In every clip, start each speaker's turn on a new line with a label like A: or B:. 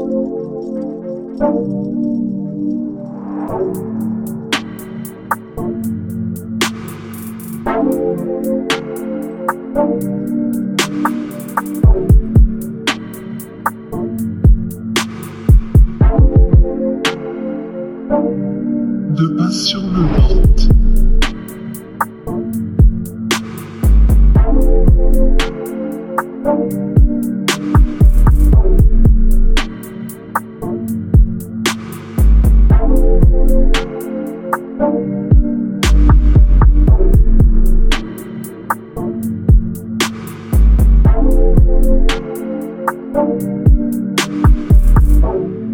A: De pas sur le vide. Beat.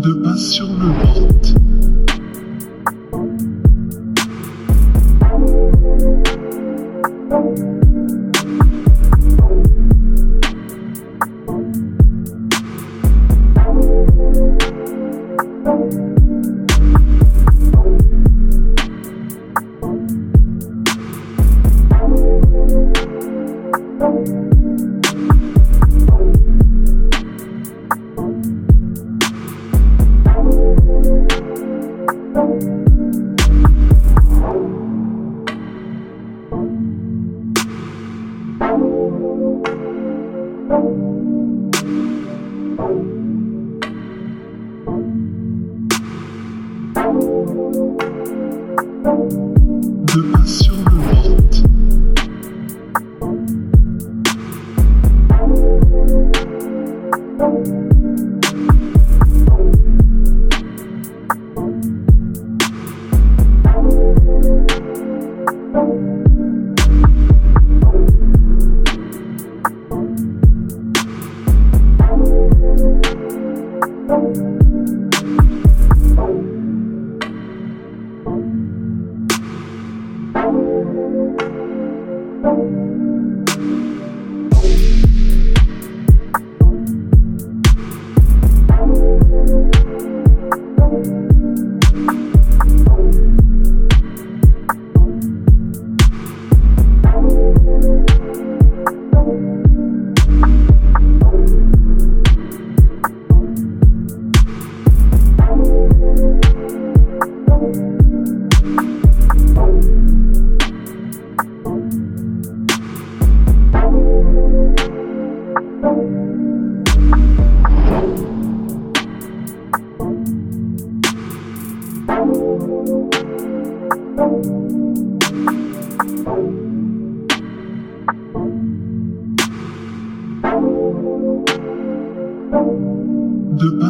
A: Deux pas sur le beat. Deux pas Deux pas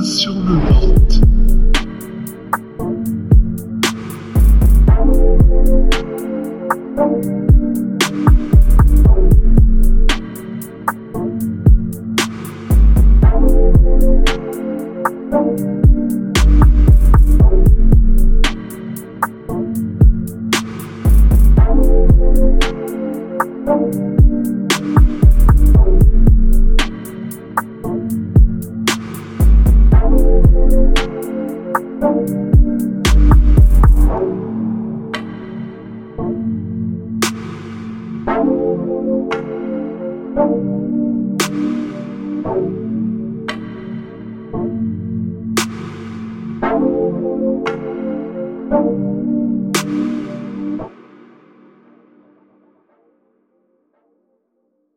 A: sur le beat.